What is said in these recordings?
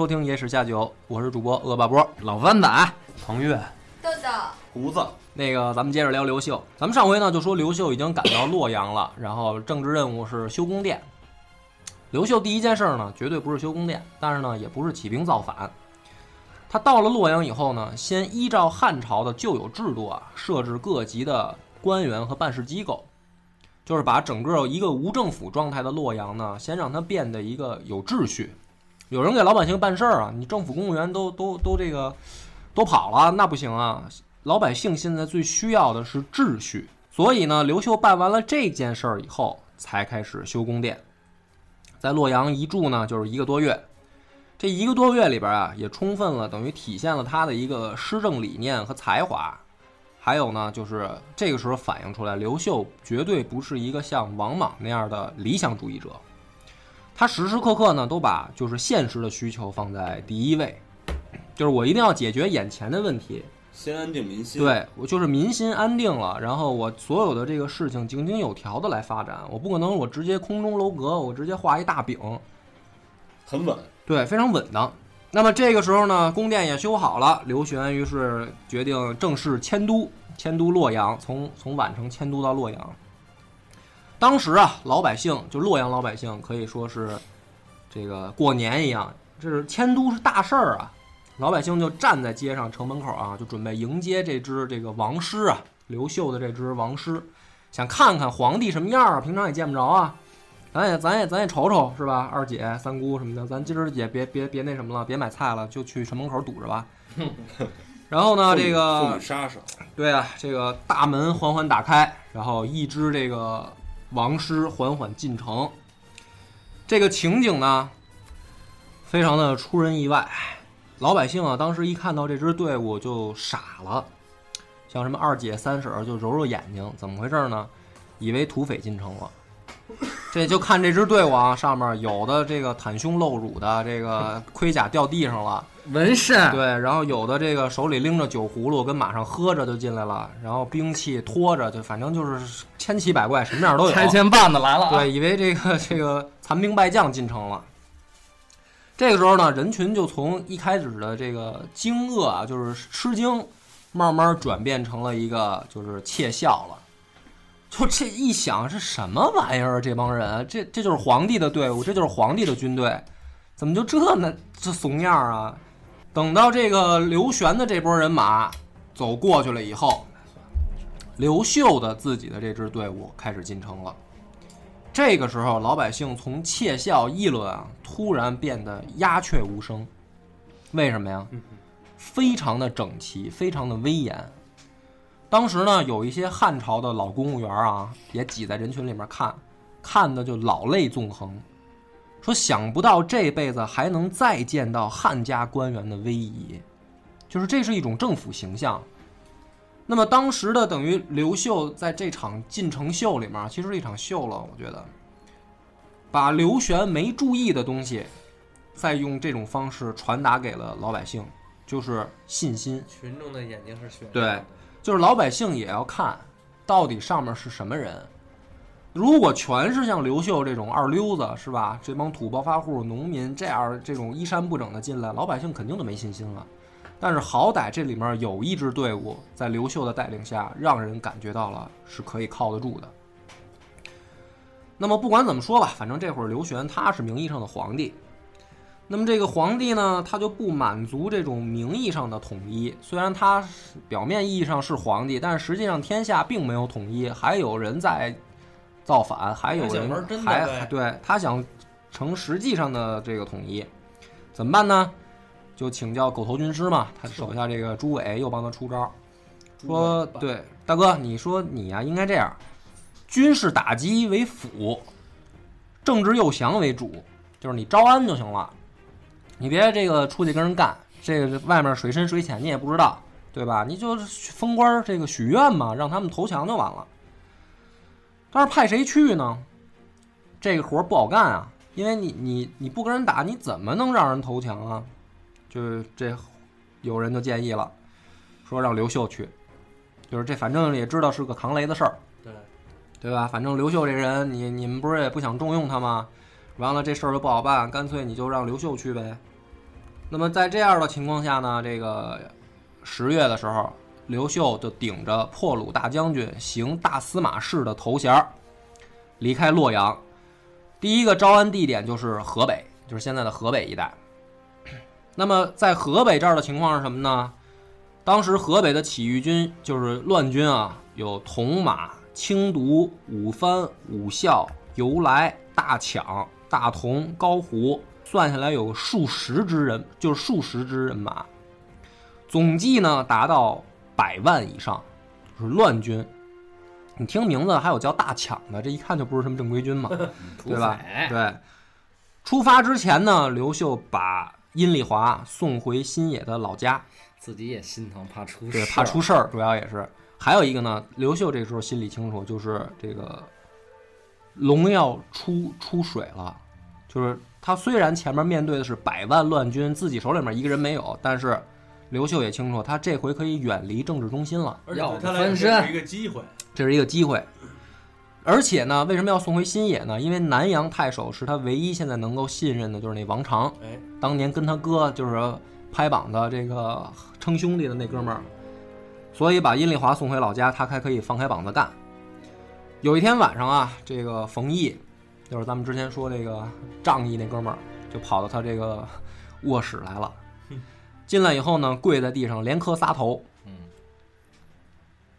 收听《野史下酒》，我是主播恶霸波。老番仔，彭越，豆豆，胡子，那个，咱们接着聊刘秀。咱们上回呢就说刘秀已经赶到洛阳了，然后政治任务是修宫殿。刘秀第一件事呢，绝对不是修宫殿，但是呢，也不是起兵造反。他到了洛阳以后呢，先依照汉朝的旧有制度啊，设置各级的官员和办事机构，就是把整个一个无政府状态的洛阳呢，先让它变得一个有秩序。有人给老百姓办事儿啊，你政府公务员都都都这个都跑了，那不行啊！老百姓现在最需要的是秩序，所以呢，刘秀办完了这件事儿以后，才开始修宫殿。在洛阳一住呢，就是一个多月。这一个多月里边啊，也充分了等于体现了他的一个施政理念和才华。还有呢，就是这个时候反映出来，刘秀绝对不是一个像王莽那样的理想主义者。他时时刻刻呢都把就是现实的需求放在第一位，就是我一定要解决眼前的问题，先安定民心。对我就是民心安定了，然后我所有的这个事情井井有条的来发展，我不可能我直接空中楼阁，我直接画一大饼，很稳。对，非常稳当。那么这个时候呢，宫殿也修好了，刘玄于是决定正式迁都，迁都洛阳，从从宛城迁都到洛阳。当时啊，老百姓就洛阳老百姓可以说是这个过年一样，这是迁都是大事儿啊。老百姓就站在街上城门口啊，就准备迎接这只这个王师啊，刘秀的这只王师，想看看皇帝什么样啊，平常也见不着啊，咱也咱也咱也瞅瞅是吧？二姐、三姑什么的，咱今儿也别别别那什么了，别买菜了，就去城门口堵着吧。然后呢，这个妇女杀手，对啊，这个大门缓缓打开，然后一只这个。王师缓缓进城，这个情景呢，非常的出人意外。老百姓啊，当时一看到这支队伍就傻了，像什么二姐、三婶就揉揉眼睛，怎么回事呢？以为土匪进城了。这就看这支队伍啊，上面有的这个袒胸露乳的，这个盔甲掉地上了。纹身对，然后有的这个手里拎着酒葫芦，跟马上喝着就进来了，然后兵器拖着，就反正就是千奇百怪，什么样都有。拆迁办的来了，对，以为这个这个残兵败将进城了。这个时候呢，人群就从一开始的这个惊愕啊，就是吃惊，慢慢转变成了一个就是窃笑了。就这一想，是什么玩意儿？这帮人，这这就是皇帝的队伍，这就是皇帝的军队，怎么就这呢？这怂样啊！等到这个刘玄的这波人马走过去了以后，刘秀的自己的这支队伍开始进城了。这个时候，老百姓从窃笑议论啊，突然变得鸦雀无声。为什么呀？非常的整齐，非常的威严。当时呢，有一些汉朝的老公务员啊，也挤在人群里面看，看的就老泪纵横。说想不到这辈子还能再见到汉家官员的威仪，就是这是一种政府形象。那么当时的等于刘秀在这场进城秀里面，其实是一场秀了。我觉得，把刘玄没注意的东西，再用这种方式传达给了老百姓，就是信心。群众的眼睛是雪对，就是老百姓也要看到底上面是什么人。如果全是像刘秀这种二流子，是吧？这帮土暴发户、农民这样这种衣衫不整的进来，老百姓肯定都没信心了。但是好歹这里面有一支队伍在刘秀的带领下，让人感觉到了是可以靠得住的。那么不管怎么说吧，反正这会儿刘玄他是名义上的皇帝。那么这个皇帝呢，他就不满足这种名义上的统一。虽然他表面意义上是皇帝，但是实际上天下并没有统一，还有人在。造反，还有人还还对他想成实际上的这个统一，怎么办呢？就请教狗头军师嘛，他手下这个朱伟又帮他出招，说对大哥，你说你呀、应该这样，军事打击为辅，政治诱降为主，就是你招安就行了，你别这个出去跟人干，这个外面水深水浅你也不知道，对吧？你就封官儿这个许愿嘛，让他们投降就完了。但是派谁去呢？这个活儿不好干啊，因为你你你不跟人打，你怎么能让人投降啊？就是这有人就建议了，说让刘秀去，就是这反正也知道是个扛雷的事儿，对，对吧？反正刘秀这人，你你们不是也不想重用他吗？完了这事儿又不好办，干脆你就让刘秀去呗。那么在这样的情况下呢，这个十月的时候，刘秀就顶着破虏大将军、行大司马氏的头衔儿，离开洛阳。第一个招安地点就是河北，就是现在的河北一带。那么在河北这儿的情况是什么呢？当时河北的起义军就是乱军啊，有铜马、青毒、五番、五校、由来、大抢、大同、高胡，算下来有数十支人，就是数十支人马，总计呢达到百万以上，就是乱军。你听名字还有叫大抢的，这一看就不是什么正规军嘛，对吧？对，出发之前呢，刘秀把阴丽华送回新野的老家，自己也心疼，怕出对，事怕出事儿，主要也是。还有一个呢，刘秀这时候心里清楚，就是这个龙要出出水了，就是他虽然前面面对的是百万乱军，自己手里面一个人没有，但是刘秀也清楚，他这回可以远离政治中心了，要对他翻身这是一个机会，这是一个机会。而且呢，为什么要送回新野呢？因为南阳太守是他唯一现在能够信任的，就是那王常。哎，当年跟他哥就是拍膀子这个称兄弟的那哥们儿，所以把阴丽华送回老家，他还可以放开膀子干。有一天晚上啊，这个冯毅，就是咱们之前说这个仗义那哥们儿，就跑到他这个卧室来了。进来以后呢，跪在地上连磕仨头。嗯，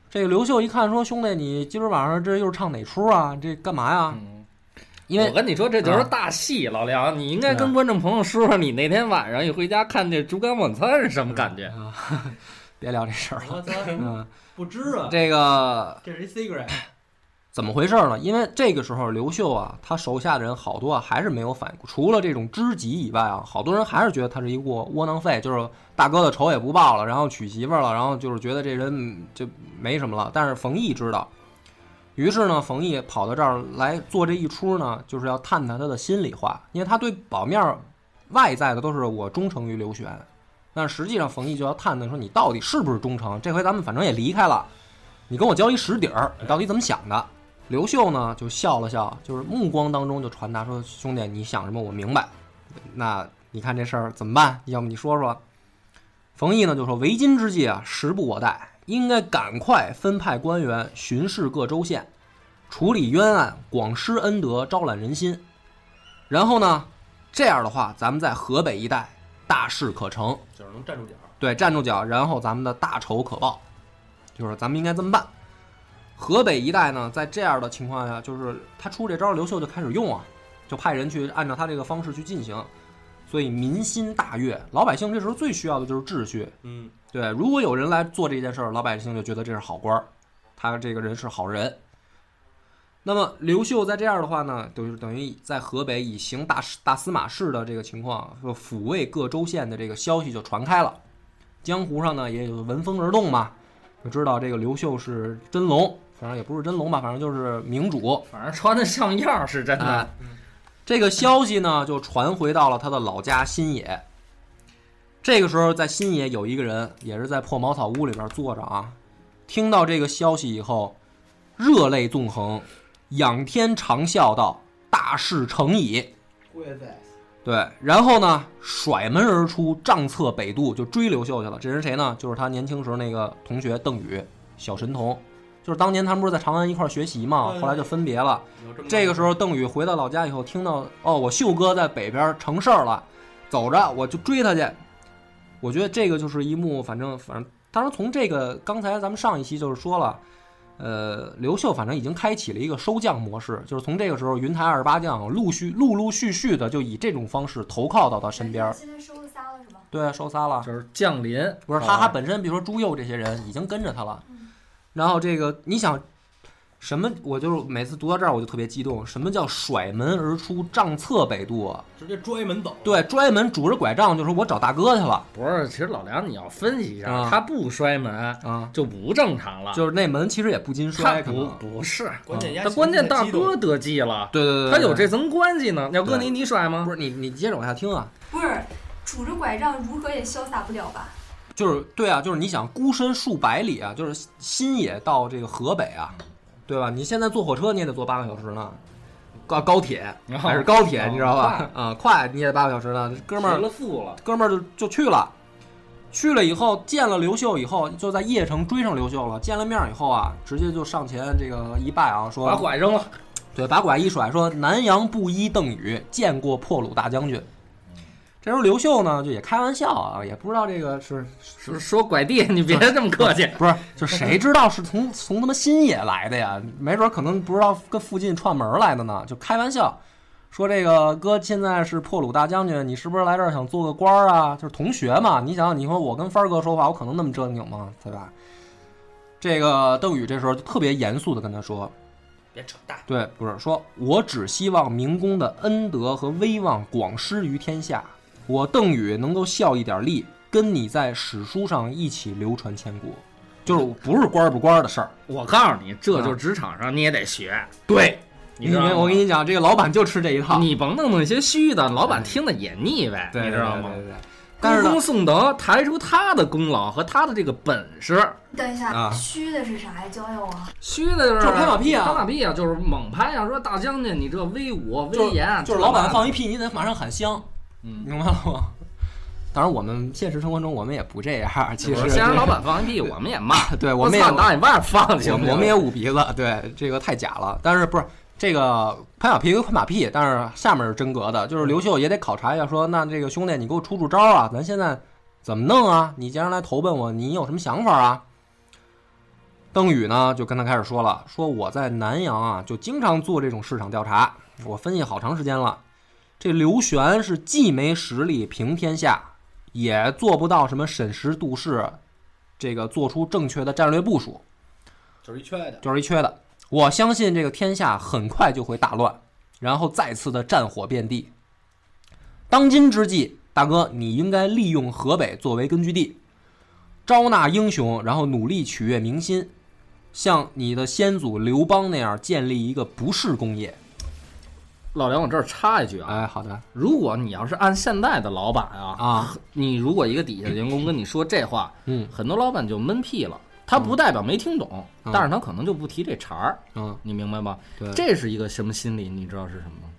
这个刘秀一看说：“兄弟，你今儿晚上这又是唱哪出啊？这干嘛呀？嗯，因为我跟你说，这就是啊大戏，老梁，你应该跟观众朋友说说，你那天晚上一回家看这《烛光晚餐》是什么感觉？啊，别聊这事儿了。嗯，不知啊，这个这是一 secret，怎么回事呢？因为这个时候刘秀啊，他手下的人好多啊还是没有反应，除了这种知己以外啊，好多人还是觉得他是一窝窝囊废，就是大哥的仇也不报了，然后娶媳妇儿了，然后就是觉得这人就没什么了。但是冯毅知道，于是呢，冯毅跑到这儿来做这一出呢，就是要探探他的心里话，因为他对表面儿外在的都是我忠诚于刘玄，但实际上冯毅就要探探说你到底是不是忠诚。这回咱们反正也离开了，你跟我交一实底儿，你到底怎么想的？刘秀呢就笑了笑，就是目光当中就传达说：“兄弟，你想什么我明白。那你看这事儿怎么办？要么你说说。”冯异呢就说：“为今之计啊，时不我待，应该赶快分派官员巡视各州县，处理冤案，广施恩德，招揽人心。然后呢，这样的话，咱们在河北一带大事可成。”就是能站住脚。对，站住脚，然后咱们的大仇可报，就是咱们应该这么办。河北一带呢，在这样的情况下，就是他出这招，刘秀就开始用啊，就派人去按照他这个方式去进行，所以民心大悦。老百姓这时候最需要的就是秩序，嗯，对，如果有人来做这件事儿，老百姓就觉得这是好官儿，他这个人是好人。那么刘秀在这样的话呢，就是等于在河北以行大大司马氏的这个情况，和抚慰各州县的这个消息就传开了。江湖上呢也有闻风而动嘛，就知道这个刘秀是真龙，反正也不是真龙吧，反正就是明主。反正穿的像样儿是真的。哎，这个消息呢就传回到了他的老家新野。这个时候，在新野有一个人，也是在破茅草屋里边坐着啊，听到这个消息以后，热泪纵横，仰天长啸道：“大事成矣！”对，然后呢，甩门而出，杖策北渡，就追刘秀去了。这人谁呢？就是他年轻时候那个同学邓禹，小神童。就是当年他们不是在长安一块儿学习嘛，后来就分别了。这个时候，邓禹回到老家以后，听到哦，我秀哥在北边成事儿了，走着我就追他去。我觉得这个就是一幕，反正反正，当然从这个刚才咱们上一期就是说了，呃，刘秀反正已经开启了一个收将模式，就是从这个时候，云台二十八将陆续陆陆续续的就以这种方式投靠到他身边儿。现在收了仨了是吧？对，收仨了。就是降临，不是他他本身，比如说朱佑这些人已经跟着他了，然后这个你想什么？我就是每次读到这儿我就特别激动。什么叫甩门而出，杖策北渡啊？直接拽门走。对，拽门拄着拐杖就说我找大哥去了不是，其实老梁你要分析一下，啊他不摔门啊，就不正常了，就是那门其实也不禁他摔，可不能不是，关键关键大哥得计了，对对对，他对有这层关系呢。要哥你，你甩吗不？是你你接着往下听啊，不是，拄着拐杖如何也潇洒不了吧？就是对啊，就是你想孤身数百里啊，就是新野到这个河北啊，对吧？你现在坐火车你也得坐八个小时呢，高高铁 哦还是高铁，哦你知道吧？啊，快你也得八个小时呢。哥们儿了富了，哥们儿就就去了，去了以后见了刘秀以后，就在邺城追上刘秀了。见了面以后啊，直接就上前这个一拜啊，说把拐扔了。对，把拐一甩，说南阳布衣邓禹见过破虏大将军。这时候刘秀呢，就也开玩笑啊，也不知道这个是是说拐地，你别这么客气。不是，就谁知道是从从他妈新野来的呀？没准儿可能不知道跟附近串门儿来的呢，就开玩笑说这个哥现在是破虏大将军，你是不是来这儿想做个官儿啊？就是同学嘛，你想想，你说我跟帆儿哥说话，我可能那么正经吗？对吧？这个邓禹这时候就特别严肃的跟他说，别扯淡，对，不是说我只希望明公的恩德和威望广施于天下，我邓禹能够效一点力，跟你在史书上一起流传千古，就是不是官儿不官儿的事儿。我告诉你，这就是职场上你也得学。对，因你知道吗为我跟你讲，这个老板就吃这一套，你甭弄那些虚的，老板听了也腻歪，对你知道吗？对对对对但是呢歌功，颂德，抬出他的功劳和他的这个本事。等一下，啊虚的是啥呀？教教我。虚的就是就是拍马屁啊拍马屁啊，就是猛拍啊！说大将军，你这威武威严，就是老板放一屁，你得马上喊香，嗯，明白了吗？当然，我们现实生活中我们也不这样，其实虽然老板放完屁，我们也骂，对我们也当你大你外边放去，我们我们也捂鼻子，对这个太假了。但是不是这个拍马屁归拍马屁，但是下面是真格的，就是刘秀也得考察一下说，那这个兄弟你给我出出招啊，咱现在怎么弄啊？你既然来投奔我，你有什么想法啊？邓禹呢就跟他开始说了，说我在南阳啊，就经常做这种市场调查，我分析好长时间了。这刘玄是既没实力平天下，也做不到什么审时度势，这个做出正确的战略部署。就是一缺的。就是一缺的。我相信这个天下很快就会大乱，然后再次的战火遍地。当今之计，大哥，你应该利用河北作为根据地，招纳英雄，然后努力取悦民心，像你的先祖刘邦那样建立一个不世功业。老梁，我这儿插一句啊，哎，好的如果你要是按现在的老板啊，啊，你如果一个底下的员工跟你说这话，嗯很多老板就闷屁了。他不代表没听懂，嗯但是他可能就不提这茬儿，嗯，你明白吗？对，这是一个什么心理？你知道是什么吗？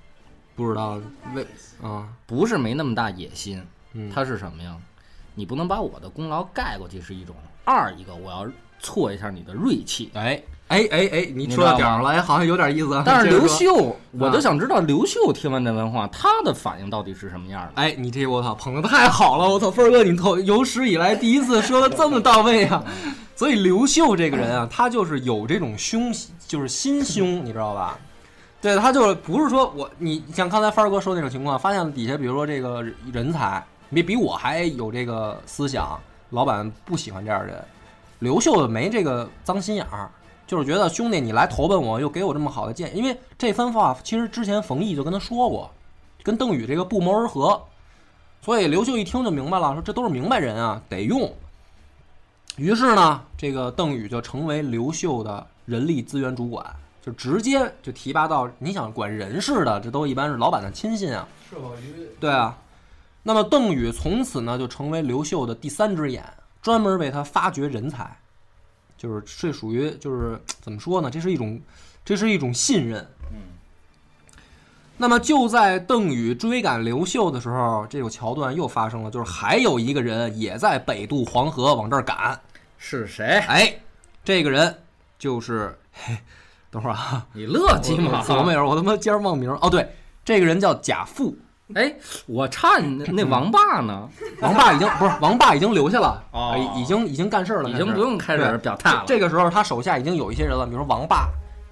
不知道为啊，不是没那么大野心，嗯，他是什么呀？你不能把我的功劳盖过去是一种，二一个我要挫一下你的锐气。哎哎哎哎，你说到点儿了，哎，好像有点意思啊。但是刘秀，我就想知道刘秀听完这番话，他的反应到底是什么样的？哎，你这我操捧的太好了！我操，峰儿哥，你头有史以来第一次说的这么到位啊！所以刘秀这个人啊，他就是有这种胸，就是心胸，你知道吧？对他就是不是说我你像刚才帆儿哥说那种情况，发现底下比如说这个人才比比我还有这个思想，老板不喜欢这样的人。刘秀没这个脏心眼儿，就是觉得兄弟你来投奔我，又给我这么好的建议，因为这番话其实之前冯异就跟他说过，跟邓禹这个不谋而合，所以刘秀一听就明白了，说这都是明白人啊，得用。于是呢，这个邓禹就成为刘秀的人力资源主管，就直接就提拔到你想管人事的，这都一般是老板的亲信啊。对啊，那么邓禹从此呢就成为刘秀的第三只眼，专门为他发掘人才，就是这属于就是怎么说呢？这是一种，这是一种信任。嗯。那么就在邓禹追赶刘秀的时候，这个桥段又发生了，就是还有一个人也在北渡黄河往这儿赶。是谁？哎，这个人就是，嘿，等会儿啊，你乐鸡我吗？琢磨一会儿，我他妈今儿忘名儿哦，对，这个人叫贾父。哎，我差你那那王霸呢？王霸已经不是王霸已经留下了，已经已经干事儿了，已经不用开始表态了。这个时候他手下已经有一些人了，比如说王霸、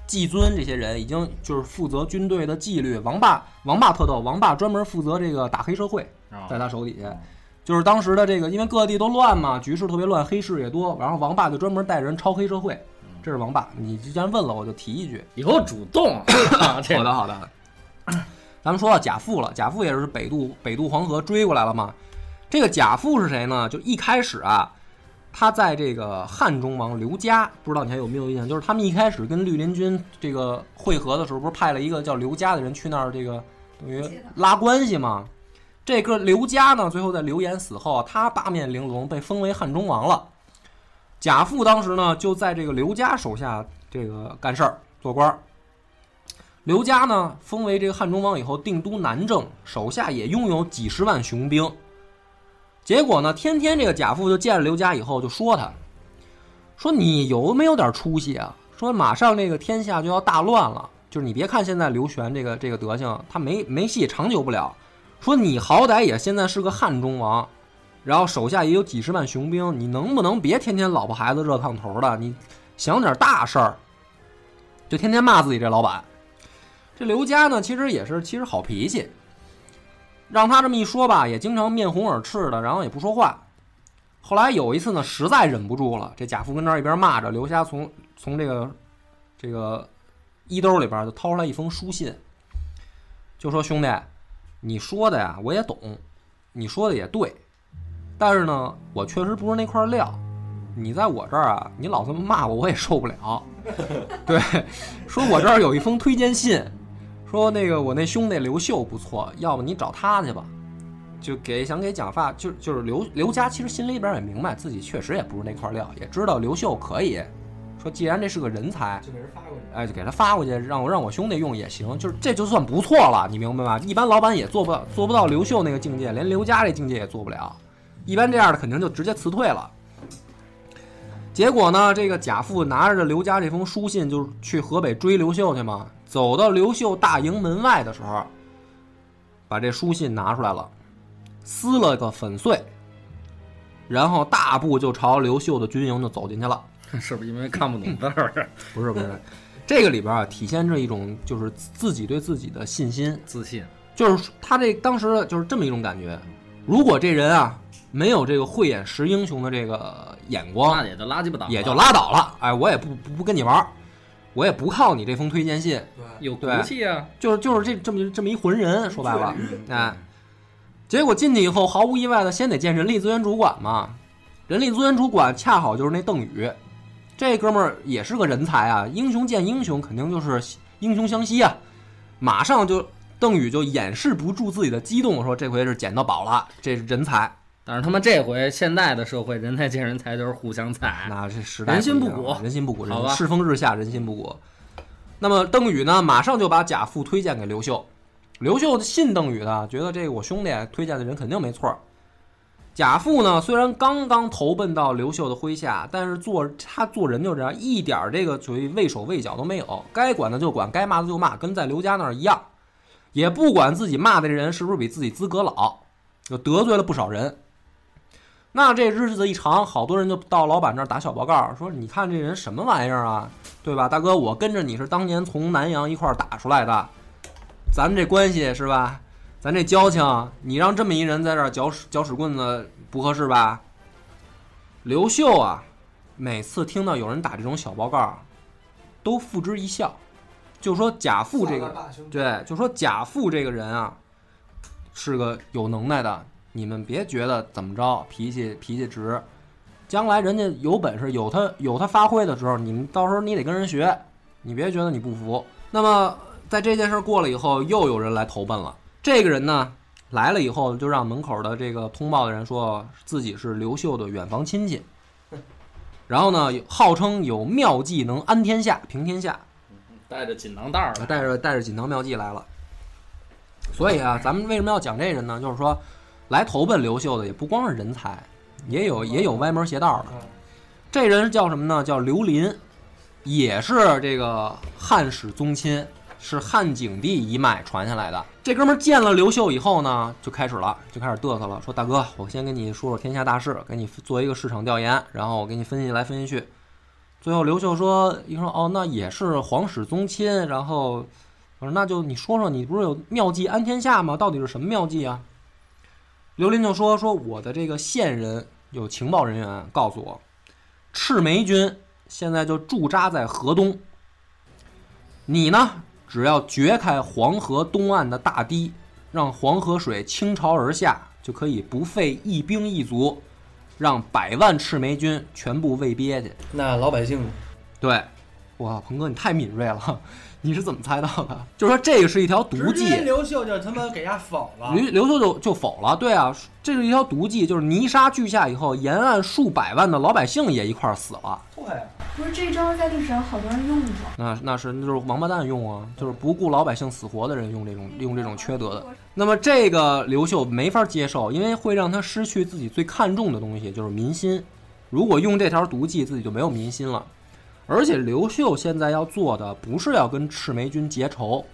季尊这些人，已经就是负责军队的纪律。王霸王霸特逗，王霸专门负责这个打黑社会，啊在他手底下。就是当时的这个，因为各地都乱嘛，局势特别乱，黑市也多，然后王霸就专门带人抄黑社会，这是王霸。你既然问了，我就提一句。以后主动啊，这好的，好的。咱们说到贾复了，贾复也是北渡北渡黄河追过来了嘛。这个贾复是谁呢？就一开始啊，他在这个汉中王刘嘉，不知道你还有没有印象？就是他们一开始跟绿林军这个会合的时候，不是派了一个叫刘嘉的人去那儿，这个等于拉关系嘛。这个刘嘉呢，最后在刘演死后，他八面玲珑，被封为汉中王了。贾复当时呢，就在这个刘嘉手下这个干事儿做官儿。刘家呢，封为这个汉中王以后，定都南郑，手下也拥有几十万雄兵。结果呢，天天这个贾父就见了刘家以后，就说他，说你有没有点出息啊？说马上这个天下就要大乱了，就是你别看现在刘玄这个这个德行，他没没戏，长久不了。说你好歹也现在是个汉中王，然后手下也有几十万雄兵，你能不能别天天老婆孩子热炕头的？你想点大事儿，就天天骂自己这老板。这刘家呢，其实也是其实好脾气，让他这么一说吧，也经常面红耳赤的，然后也不说话。后来有一次呢，实在忍不住了，这贾父跟那儿一边骂着，刘家从从这个这个衣兜里边就掏出来一封书信，就说：“兄弟，你说的呀，我也懂，你说的也对，但是呢，我确实不是那块料。你在我这儿啊，你老这么骂我，我也受不了。对，说我这儿有一封推荐信，说那个我那兄弟刘秀不错，要不你找他去吧。就给想给蒋发，就就是刘刘家，其实心里边也明白自己确实也不是那块料，也知道刘秀可以。说既然这是个人才，就给人发过去。哎，就给他发过去，让我让我兄弟用也行，就是这就算不错了，你明白吗？一般老板也做不到，做不到刘秀那个境界，连刘家这境界也做不了。一般这样的肯定就直接辞退了。结果呢，这个贾父拿着刘家这封书信，就是去河北追刘秀去嘛。走到刘秀大营门外的时候，把这书信拿出来了，撕了个粉碎，然后大步就朝刘秀的军营就走进去了。是不是因为看不懂字儿？不是不是，这个里边啊体现着一种就是自己对自己的信心，自信，就是他这当时就是这么一种感觉。如果这人啊没有这个慧眼识英雄的这个眼光那，也就拉鸡巴倒，也就拉倒了。哎，我也不不不跟你玩儿，我也不靠你这封推荐信，对，有骨气啊。就是就是这这么这么一混人，说白了，哎，结果进去以后，毫无意外的先得见人力资源主管嘛。人力资源主管恰好就是那邓宇，这哥们儿也是个人才啊，英雄见英雄，肯定就是英雄相惜啊。马上就邓宇就掩饰不住自己的激动，说这回是捡到宝了，这是人才。但是他妈这回现在的社会，人才见人才就是互相踩，那这时代人心不古人心不古，好吧世风日下，人心不古。那么邓禹呢，马上就把贾父推荐给刘秀。刘秀信邓禹的，觉得这个我兄弟推荐的人肯定没错。贾父呢，虽然刚刚投奔到刘秀的麾下，但是做他做人就这样，一点儿这个属于畏手畏脚都没有，该管的就管，该骂的就骂，跟在刘家那儿一样，也不管自己骂的这人是不是比自己资格老，就得罪了不少人。那这日子一长，好多人就到老板这儿打小报告，说你看这人什么玩意儿啊，对吧？大哥，我跟着你是当年从南阳一块儿打出来的，咱们这关系是吧？咱这交情，你让这么一人在这儿搅屎搅屎棍子，不合适吧？刘秀啊，每次听到有人打这种小报告，都付之一笑，就说贾父这个对，就说贾父这个人啊，是个有能耐的，你们别觉得怎么着，脾气脾气直，将来人家有本事，有他有他发挥的时候，你们到时候你得跟人学，你别觉得你不服。那么在这件事过了以后，又有人来投奔了。这个人呢来了以后，就让门口的这个通报的人说自己是刘秀的远房亲戚，然后呢号称有妙计能安天下、平天下。带着锦囊袋儿来，带着带着锦囊妙计来了。所以啊，咱们为什么要讲这人呢？就是说，来投奔刘秀的也不光是人才，也有也有歪门邪道的。嗯这人叫什么呢？叫刘林，也是这个汉室宗亲，是汉景帝一脉传下来的。这哥们儿见了刘秀以后呢，就开始了，就开始嘚瑟了，说：“大哥，我先跟你说说天下大事，给你做一个市场调研，然后我给你分析来分析去。”最后刘秀说：“一说哦，那也是皇室宗亲。”然后我说：“那就你说说，你不是有妙计安天下吗？到底是什么妙计啊？”刘林就说：“说我的这个线人有情报人员告诉我，赤眉军现在就驻扎在河东。你呢，只要掘开黄河东岸的大堤，让黄河水倾巢而下，就可以不费一兵一卒，让百万赤眉军全部喂鳖去。那老百姓对，哇，鹏哥你太敏锐了，你是怎么猜到的？就是说这个是一条毒计。直接刘秀就他妈给他否了。刘刘秀就就否了，对啊，这是一条毒计，就是泥沙俱下以后，沿岸数百万的老百姓也一块儿死了。对，不是这招在历史上好多人用过。那那是那就是王八蛋用啊，就是不顾老百姓死活的人用这种用这种缺德的。那么这个刘秀没法接受，因为会让他失去自己最看重的东西，就是民心。如果用这条毒计，自己就没有民心了。而且刘秀现在要做的不是要跟赤眉军结仇，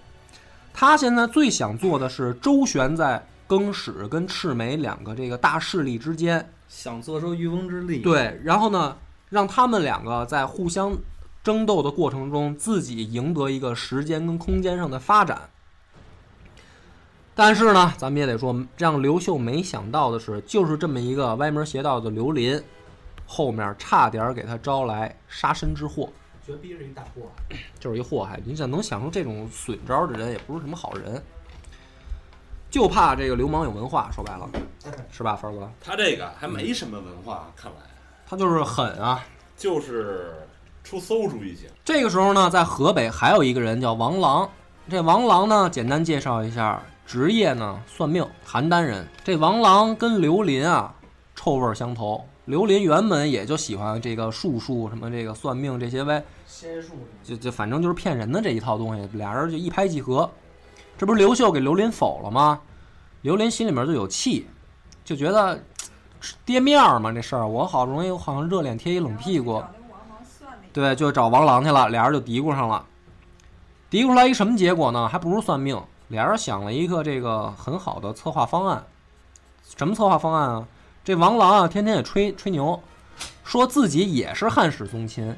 他现在最想做的是周旋在更始跟赤眉两个这个大势力之间，想坐收渔翁之利。，对，然后呢，让他们两个在互相争斗的过程中，自己赢得一个时间跟空间上的发展。但是呢，咱们也得说，让刘秀没想到的是，就是这么一个歪门邪道的刘林，后面差点给他招来杀身之祸，绝逼是一大祸。就是一祸害。你想能想出这种损招的人，也不是什么好人，就怕这个流氓有文化。说白了，是吧，凡哥？他这个还没什么文化，看来他就是狠啊。就是出馊主意型。这个时候呢，在河北还有一个人叫王郎。这王郎呢，简单介绍一下，职业呢算命，邯郸人。这王郎跟刘林啊臭味相投。刘林原本也就喜欢这个术数什么这个算命这些呗，仙术就就反正就是骗人的这一套东西，俩人就一拍即合。这不是刘秀给刘林否了吗？刘林心里面就有气，就觉得嘖跌面儿嘛这事儿，我好容易好像热脸贴一冷屁股。对，就找王郎去了，俩人就嘀咕上了。嘀咕出来一什么结果呢？还不如算命。俩人想了一个这个很好的策划方案。什么策划方案啊？这王郎啊，天天也吹吹牛，说自己也是汉室宗亲，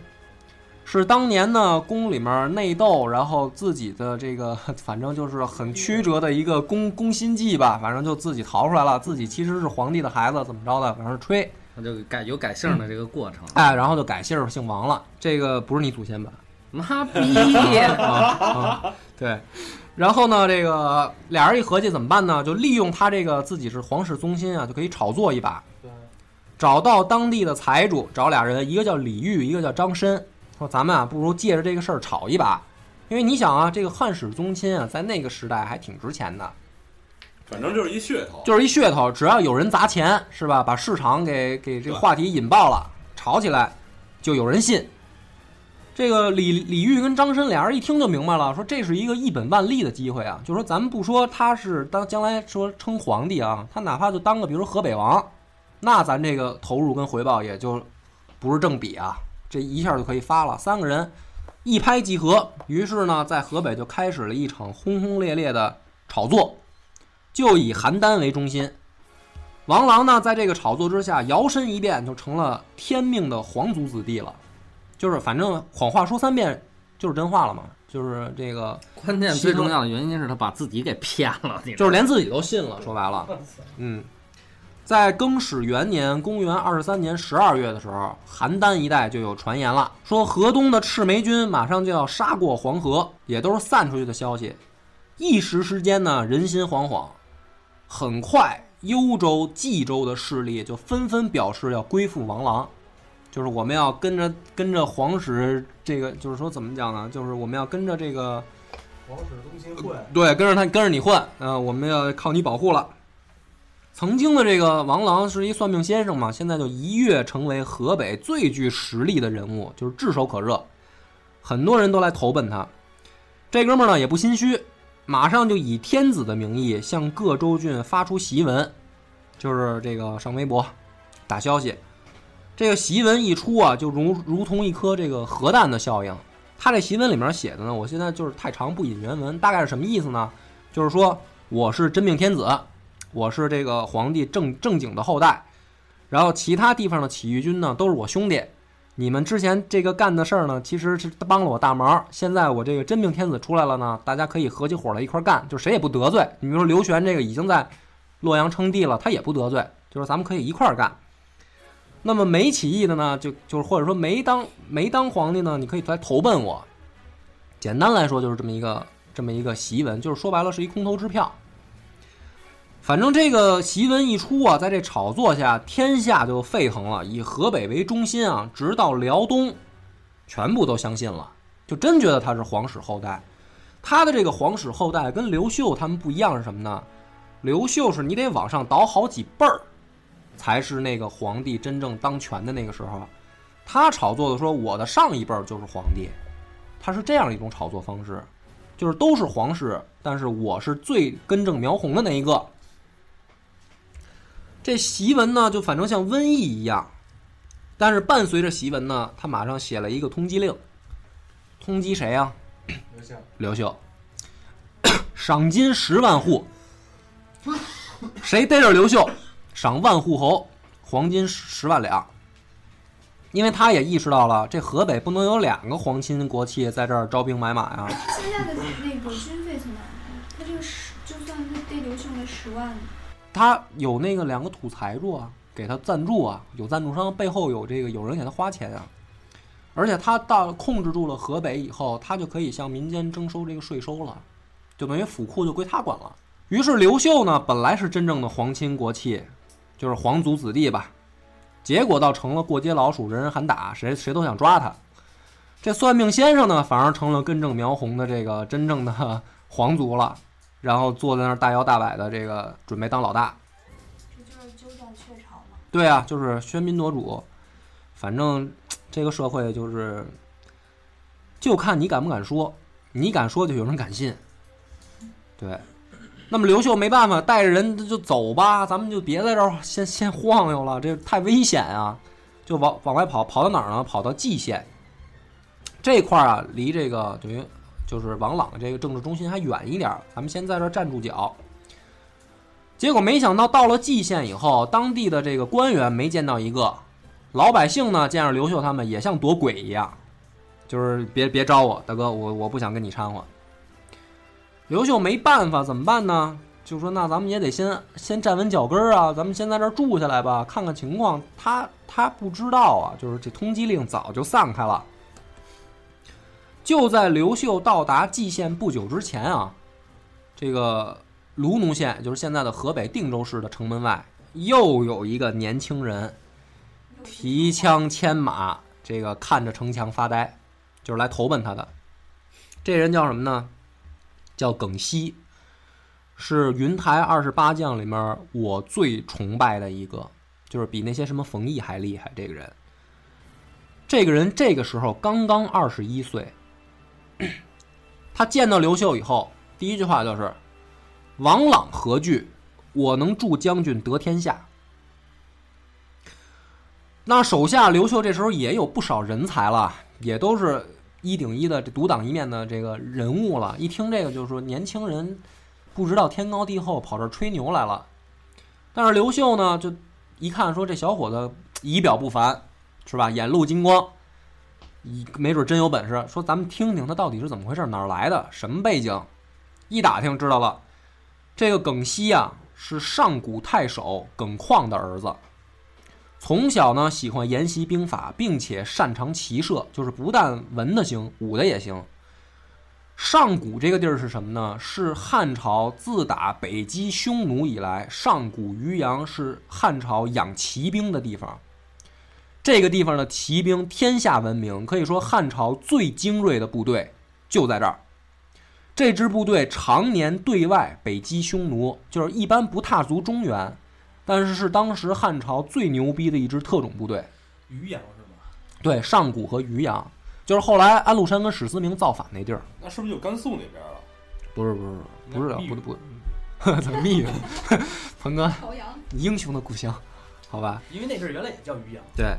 是当年呢宫里面内斗，然后自己的这个反正就是很曲折的一个宫宫心计吧，反正就自己逃出来了，自己其实是皇帝的孩子，怎么着的，反正是吹。他就改有改姓的这个过程。哎，然后就改姓姓王了。这个不是你祖先吧？妈逼！啊啊，对。然后呢，这个俩人一合计怎么办呢？就利用他这个自己是皇室宗亲啊，就可以炒作一把。对，找到当地的财主，找俩人，一个叫李煜，一个叫张申，说咱们啊，不如借着这个事儿炒一把。因为你想啊，这个汉室宗亲啊，在那个时代还挺值钱的，反正就是一噱头。就是一噱头，只要有人砸钱，是吧？把市场给给这个话题引爆了，炒起来，就有人信。这个李李煜跟张申俩人一听就明白了，说这是一个一本万利的机会啊！就说咱们不说他是当将来说称皇帝啊，他哪怕就当个比如说河北王，那咱这个投入跟回报也就不是正比啊，这一下就可以发了。三个人一拍即合，于是呢，在河北就开始了一场轰轰烈烈的炒作，就以邯郸为中心。王朗呢，在这个炒作之下，摇身一变就成了天命的皇族子弟了。就是反正谎话说三遍就是真话了嘛，就是这个 关键最重要的原因是他把自己给骗了，就是连自己都信了。说白了，嗯，在更始元年（公元二十三年十二月）的时候，邯郸一带就有传言了，说河东的赤眉军马上就要杀过黄河，也都是散出去的消息。一时之间呢，人心惶惶。很快，幽州、冀州的势力就纷纷表示要归附王朗，就是我们要跟着跟着皇室这个，就是说怎么讲呢？就是我们要跟着这个。皇室中心混，对，跟着他，跟着你混，嗯、我们要靠你保护了。曾经的这个王郎是一算命先生嘛，现在就一跃成为河北最具实力的人物，就是炙手可热，很多人都来投奔他。这哥们儿呢也不心虚，马上就以天子的名义向各州郡发出檄文，就是这个上微博打消息。这个檄文一出啊，就如如同一颗这个核弹的效应，他这檄文里面写的呢，我现在就是太长不引原文，大概是什么意思呢？就是说我是真命天子，我是这个皇帝正正经的后代，然后其他地方的起义军呢都是我兄弟。你们之前这个干的事儿呢，其实是帮了我大忙。现在我这个真命天子出来了呢，大家可以合起伙来一块儿干，就谁也不得罪。你比如说刘玄这个已经在洛阳称帝了，他也不得罪，就是咱们可以一块儿干。那么没起义的呢，就就是或者说没当没当皇帝呢，你可以来投奔我。简单来说就是这么一个这么一个檄文，就是说白了是一空头支票。反正这个檄文一出啊，在这炒作下，天下就沸腾了。以河北为中心啊，直到辽东，全部都相信了，就真觉得他是皇室后代。他的这个皇室后代跟刘秀他们不一样是什么呢？刘秀是你得往上倒好几辈儿，才是那个皇帝真正当权的那个时候。他炒作的说我的上一辈儿就是皇帝，他是这样一种炒作方式，就是都是皇室，但是我是最根正苗红的那一个。这檄文呢，就反正像瘟疫一样，但是伴随着檄文呢，他马上写了一个通缉令，通缉谁啊？刘秀，刘秀，赏金十万户，谁逮着刘秀，赏万户侯，黄金十万两。因为他也意识到了，这河北不能有两个皇亲国戚在这儿招兵买马呀。他现在的那个军费从哪来？他这个十，就算他对刘秀那十万，他有那个两个土财主啊，给他赞助啊，有赞助商背后有这个有人给他花钱啊，而且他到控制住了河北以后，他就可以向民间征收这个税收了，就等于府库就归他管了。于是刘秀呢，本来是真正的皇亲国戚，就是皇族子弟吧，结果倒成了过街老鼠，人人喊打，谁谁都想抓他。这算命先生呢，反而成了根正苗红的这个真正的 皇族了。然后坐在那儿大摇大摆的，这个准备当老大。这就是鸠占鹊巢嘛。对啊，就是喧宾夺主。反正这个社会就是，就看你敢不敢说，你敢说就有人敢信。对，那么刘秀没办法，带着人就走吧，咱们就别在这儿先先晃悠了，这太危险啊！就往往外跑，跑到哪儿呢？跑到蓟县这块儿啊，离这个等于就是王朗这个政治中心还远一点儿，咱们先在这儿站住脚。结果没想到到了蓟县以后，当地的这个官员没见到一个，老百姓呢见着刘秀他们也像躲鬼一样，就是别别招我，大哥，我我不想跟你掺和。刘秀没办法，怎么办呢？就说那咱们也得先先站稳脚跟儿啊，咱们先在这儿住下来吧，看看情况。他他不知道啊，就是这通缉令早就散开了。就在刘秀到达蓟县不久之前啊，这个卢奴县，就是现在的河北定州市的城门外，又有一个年轻人提枪牵马，这个看着城墙发呆，就是来投奔他的。这人叫什么呢？叫耿熙，是云台二十八将里面我最崇拜的一个，就是比那些什么冯异还厉害。这个人，这个人这个时候刚刚二十一岁。他见到刘秀以后，第一句话就是：“王朗何惧？我能助将军得天下。”那手下刘秀这时候也有不少人才了，也都是一顶一的这独当一面的这个人物了。一听这个，就是说年轻人不知道天高地厚，跑这吹牛来了。但是刘秀呢，就一看说这小伙子仪表不凡，是吧？眼露金光。一没准真有本事，说咱们听听他到底是怎么回事，哪儿来的，什么背景？一打听知道了，这个耿熙啊是上古太守耿况的儿子，从小呢喜欢研习兵法，并且擅长骑射，就是不但文的行，武的也行。上古这个地儿是什么呢？是汉朝自打北击匈奴以来，上古渔阳是汉朝养骑兵的地方。这个地方的骑兵天下闻名，可以说汉朝最精锐的部队就在这儿。这支部队常年对外北击匈奴，就是一般不踏足中原，但是是当时汉朝最牛逼的一支特种部队。渔阳是吗？对，上古和渔阳，就是后来安禄山跟史思明造反那地儿。那是不是就甘肃那边了？不是不是不是不不不，怎么密云？鹏哥，朝阳，英雄的故乡，好吧？因为那阵儿原来也叫渔阳。对，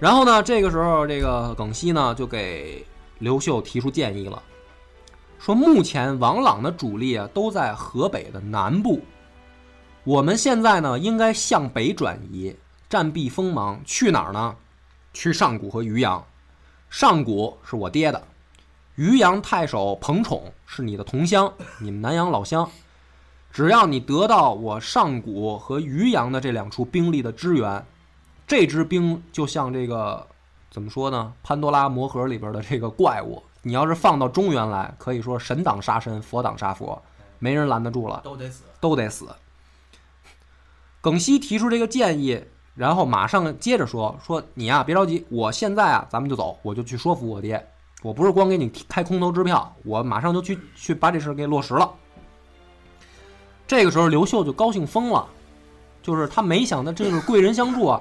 然后呢，这个时候这个耿熙呢就给刘秀提出建议了，说目前王朗的主力啊都在河北的南部，我们现在呢应该向北转移，暂避锋芒。去哪儿呢？去上古和渔阳。上古是我爹的，渔阳太守彭宠是你的同乡，你们南阳老乡。只要你得到我上古和渔阳的这两处兵力的支援，这支兵就像这个怎么说呢？潘多拉魔盒里边的这个怪物，你要是放到中原来，可以说神挡杀神，佛挡杀佛，没人拦得住了，都得死。都得死。耿熙提出这个建议，然后马上接着说：“说你呀、别着急，我现在啊，咱们就走，我就去说服我爹。我不是光给你开空头支票，我马上就去去把这事儿给落实了。”这个时候，刘秀就高兴疯了，就是他没想到这是贵人相助啊。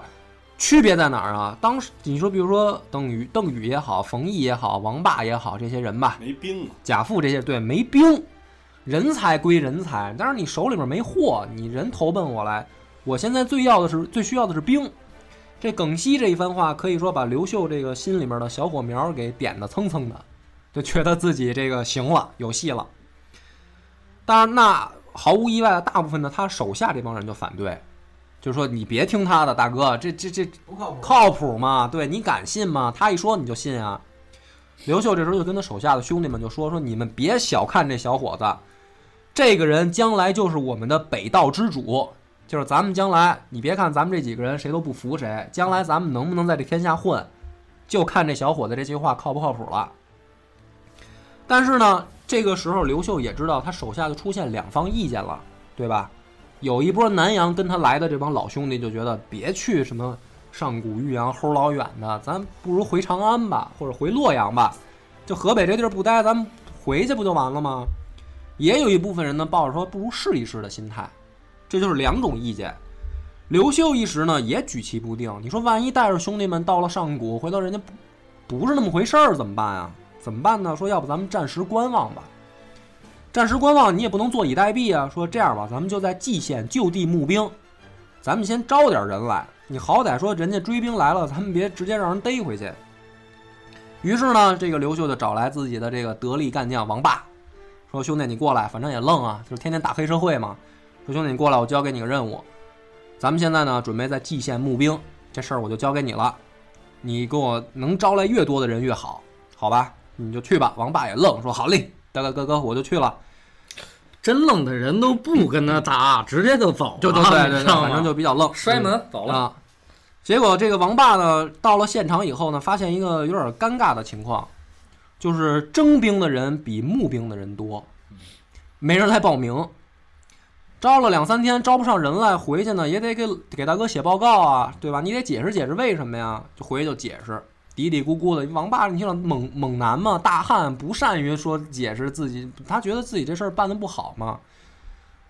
区别在哪儿啊？当时你说，比如说邓禹、邓禹也好，冯异也好，王霸也好，这些人吧，没兵啊，贾复这些对没兵，人才归人才，但是你手里面没货，你人投奔我来，我现在最要的是最需要的是兵。这耿熙这一番话，可以说把刘秀这个心里面的小火苗给点的蹭蹭的，就觉得自己这个行了，有戏了。当然，那毫无意外的，大部分的他手下这帮人就反对，就说你别听他的，大哥，这这这不靠谱。靠谱吗？对你敢信吗？他一说你就信啊。刘秀这时候就跟他手下的兄弟们就说：“说你们别小看这小伙子，这个人将来就是我们的北道之主，就是咱们将来。你别看咱们这几个人谁都不服谁，将来咱们能不能在这天下混，就看这小伙子这句话靠不靠谱了。”但是呢，这个时候刘秀也知道他手下就出现两方意见了，对吧？有一波南阳跟他来的这帮老兄弟就觉得别去什么上古玉阳齁老远的，咱不如回长安吧，或者回洛阳吧，就河北这地儿不待，咱们回去不就完了吗？也有一部分人呢抱着说不如试一试的心态，这就是两种意见。刘秀一时呢也举棋不定，你说万一带着兄弟们到了上古，回头人家不不是那么回事儿怎么办啊？怎么办呢？说要不咱们暂时观望吧。暂时观望，你也不能坐以待毙啊。说这样吧，咱们就在蓟县就地募兵，咱们先招点人来。你好歹说人家追兵来了，咱们别直接让人逮回去。于是呢，这个刘秀就找来自己的这个得力干将王霸，说：“兄弟，你过来，反正也愣啊，就是天天打黑社会嘛。说兄弟，你过来，我交给你个任务。咱们现在呢，准备在蓟县募兵，这事儿我就交给你了。你给我能招来越多的人越好，好吧？你就去吧。”王霸也愣，说：“好嘞，大哥哥哥，我就去了。”真愣的人都不跟他打，直接就走了，就就对对对，反正就比较愣，摔门走了。啊。结果这个王霸呢，到了现场以后呢，发现一个有点尴尬的情况，就是征兵的人比募兵的人多，没人来报名。招了两三天，招不上人来，回去呢也得给给大哥写报告啊，对吧？你得解释解释为什么呀？就回去就解释，嘀嘀咕咕的。王八，你听着猛猛男嘛，大汉不善于说解释自己，他觉得自己这事儿办的不好嘛。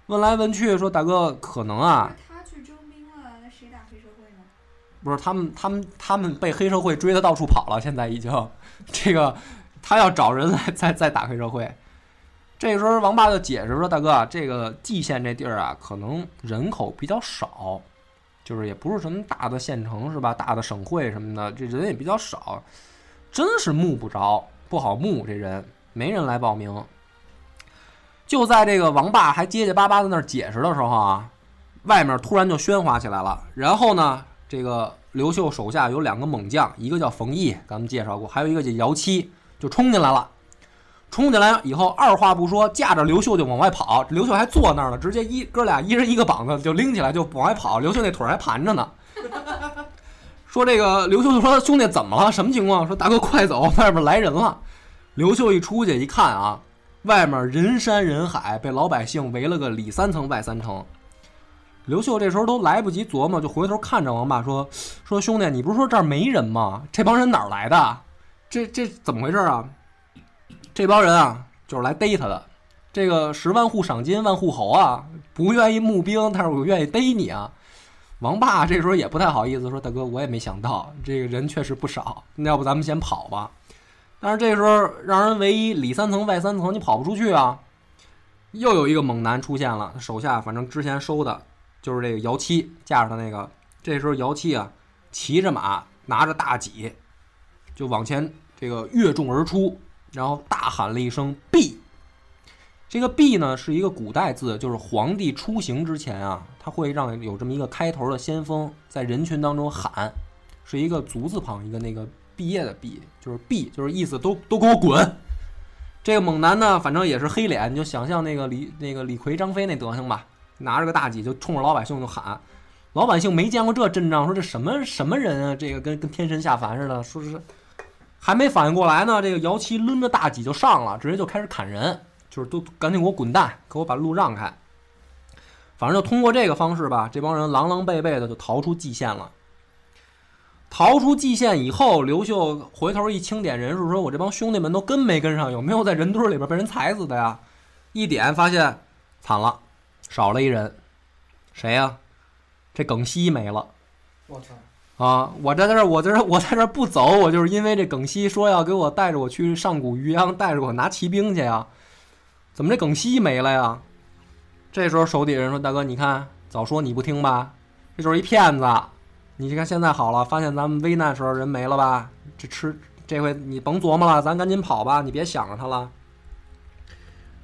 问来问去，说大哥可能啊，他去征兵了，那谁打黑社会呢？不是他们，他们他们被黑社会追的到处跑了，现在已经，这个他要找人来再再打黑社会。这时候，王霸就解释说：“大哥，这个蓟县这地儿啊，可能人口比较少，就是也不是什么大的县城是吧？大的省会什么的，这人也比较少，真是募不着，不好募这人，没人来报名。”就在这个王霸还结结巴巴在那儿解释的时候啊，外面突然就喧哗起来了。然后呢，这个刘秀手下有两个猛将，一个叫冯异，咱们介绍过，还有一个叫姚七，就冲进来了。冲进来以后，二话不说，架着刘秀就往外跑。刘秀还坐那儿呢，直接一哥俩一人一个膀子就拎起来就往外跑。刘秀那腿儿还盘着呢。说这个刘秀就说：“兄弟怎么了？什么情况？”说：“大哥快走，外面来人了。”刘秀一出去一看啊，外面人山人海，被老百姓围了个里三层外三层。刘秀这时候都来不及琢磨，就回头看着王霸说：“说兄弟，你不是说这儿没人吗？这帮人哪儿来的？这这怎么回事啊？这帮人啊，就是来逮他的。这个十万户赏金万户侯啊，不愿意募兵，但是我愿意逮你啊。”王霸这时候也不太好意思说：“大哥，我也没想到这个人确实不少，那要不咱们先跑吧。”但是这时候让人唯一里三层外三层，你跑不出去啊。又有一个猛男出现了，手下反正之前收的就是这个姚七架着他那个。这时候姚七啊，骑着马，拿着大戟，就往前这个跃众而出。然后大喊了一声“毕”。这个“毕”呢是一个古代字，就是皇帝出行之前啊，他会让有这么一个开头的先锋在人群当中喊，是一个足字旁一个那个毕业的“毕”，就是“毕”，就是意思都都给我滚。这个猛男呢，反正也是黑脸，你就想象那个李那个李逵、张飞那德行吧，拿着个大戟就冲着老百姓就喊。老百姓没见过这阵仗，说这什么什么人啊？这个跟跟天神下凡似的，说是还没反应过来呢，这个姚七抡着大戟就上了，直接就开始砍人，就是都赶紧给我滚蛋，给我把路让开。反正就通过这个方式吧，这帮人狼狼狈狈的就逃出蓟县了。逃出蓟县以后，刘秀回头一清点人数，说我这帮兄弟们都跟没跟上，有没有在人堆里边被人踩死的呀？一点发现，惨了，少了一人，谁呀？这耿熙没了我操！啊！我在这儿，我在这儿，我在这儿不走，我就是因为这耿西说要给我带着我去上古渔阳，带着我拿骑兵去呀。怎么这耿西没了呀？这时候手底下人说：“大哥，你看，早说你不听吧，这就是一骗子。你看现在好了，发现咱们危难时候人没了吧？这吃这回你甭琢磨了，咱赶紧跑吧，你别想着他了。”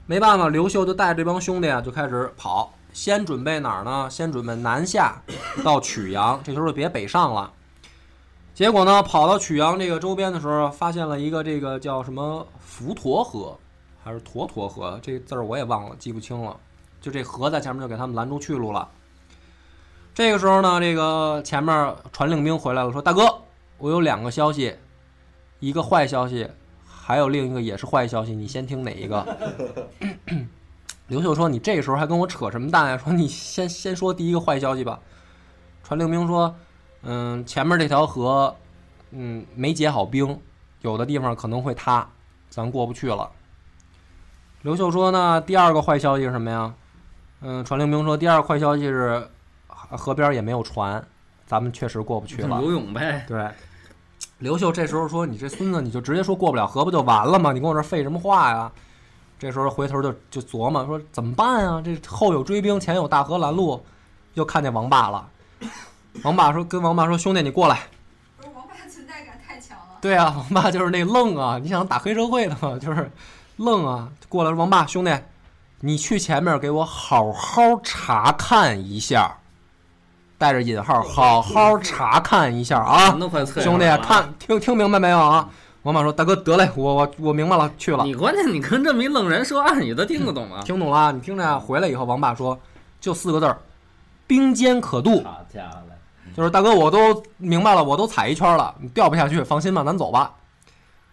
没办法，刘秀就带着这帮兄弟啊，就开始跑。先准备哪儿呢？先准备南下 到曲阳，这时候就别北上了。结果呢，跑到曲阳这个周边的时候，发现了一个这个叫什么滹沱河，还是沱沱河？这字儿我也忘了，记不清了。就这河在前面就给他们拦住去路了。这个时候呢，这个前面传令兵回来了，说：“大哥，我有两个消息，一个坏消息，还有另一个也是坏消息，你先听哪一个？” 刘秀说：“你这时候还跟我扯什么淡呀？说你先先说第一个坏消息吧。”传令兵说：“嗯，前面这条河，嗯，没结好冰，有的地方可能会塌，咱过不去了。”刘秀说：“那第二个坏消息是什么呀？”嗯，传令兵说：“第二个坏消息是河边也没有船，咱们确实过不去了。”游泳呗。对，刘秀这时候说：“你这孙子，你就直接说过不了河不就完了吗？你跟我这废什么话呀？”这时候回头就就琢磨说怎么办啊？这后有追兵，前有大河拦路，又看见王霸了。王霸说：“跟王霸说，兄弟你过来。不是王霸存在感太强了。”对啊，王霸就是那愣啊！你想打黑社会的嘛，就是愣啊！过来说王霸兄弟，你去前面给我好好查看一下，带着引号，好好查看一下啊！兄弟，看听听明白没有啊？王霸说：“大哥，得嘞，我我我明白了，去了。”你关键你跟这么一愣人说暗语，他听得懂吗？听懂了，你听着啊。回来以后，王霸说，就四个字儿，兵坚可渡。好家伙嘞！就是大哥，我都明白了，我都踩一圈了，你掉不下去，放心吧，咱走吧。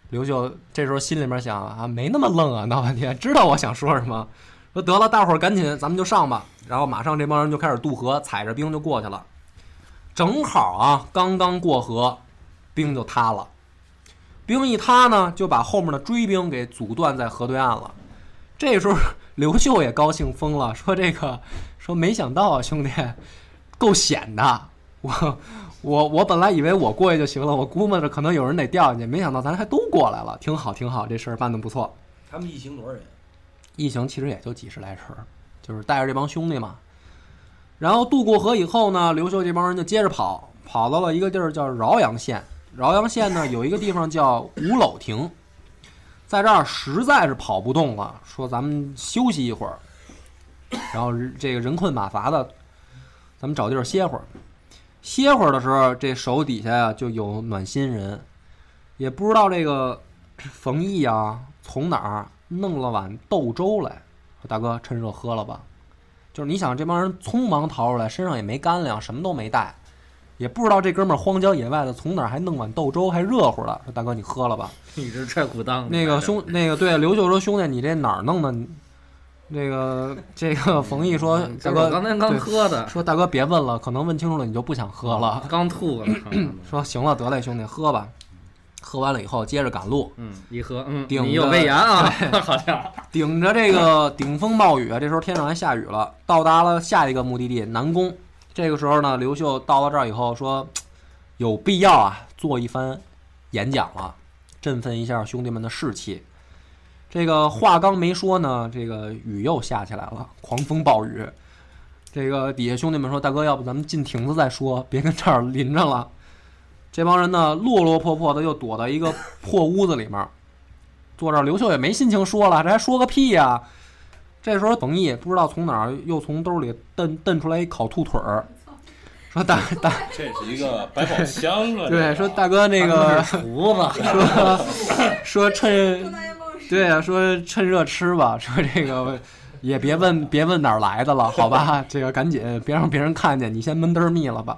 刘秀这时候心里面想啊，没那么愣啊，闹半天知道我想说什么。说得了，大伙儿赶紧，咱们就上吧。然后马上这帮人就开始渡河，踩着冰就过去了。正好啊，刚刚过河，冰就塌了。兵一塌呢，就把后面的追兵给阻断在河对岸了。这时候刘秀也高兴疯了，说：“这个，说没想到啊，兄弟，够险的。我我我本来以为我过去就行了，我估摸着可能有人得掉下去，没想到咱还都过来了，挺好挺好，这事儿办得不错。他们一行多少人？一行其实也就几十来人，就是带着这帮兄弟嘛。然后渡过河以后呢，刘秀这帮人就接着跑，跑到了一个地儿叫饶阳县。饶阳县呢有一个地方叫五篓亭，在这儿实在是跑不动了，说咱们休息一会儿，然后这个人困马乏的，咱们找地儿歇会儿。歇会儿的时候，这手底下呀就有暖心人，也不知道这个冯毅啊从哪儿弄了碗豆粥来，说大哥趁热喝了吧。就是你想这帮人匆忙逃出来，身上也没干粮，什么都没带。也不知道这哥们儿荒郊野外的从哪儿还弄碗豆粥，还热乎的。说大哥你喝了吧。你这踹裤裆。那个兄，那个对刘秀说兄弟你这哪儿弄的？那个这个冯毅说大哥刚才刚喝的。说大哥别问了，可能问清楚了你就不想喝了。刚吐了。说行了得嘞兄弟喝吧。喝完了以后接着赶路。嗯，一喝嗯，顶你有胃炎啊？好像。顶着这个顶风暴雨，这时候天上还下雨了，到达了下一个目的地南宫。这个时候呢，刘秀到了这儿以后说，有必要啊做一番演讲了，振奋一下兄弟们的士气。这个话刚没说呢，这个雨又下起来了，狂风暴雨。这个底下兄弟们说：“大哥，要不咱们进亭子再说，别跟这儿淋着了。”这帮人呢，落落魄魄的又躲到一个破屋子里面，坐这儿，刘秀也没心情说了，这还说个屁呀、这时候冯毅不知道从哪儿又从兜里蹬蹬出来一烤兔腿儿，说大 大这是一个百宝箱啊！对，说大哥那个厨子，说 说趁对啊，说趁热吃吧，说这个 也别问别问哪儿来的了，好吧？这个赶紧别让别人看见，你先闷墩儿密了吧。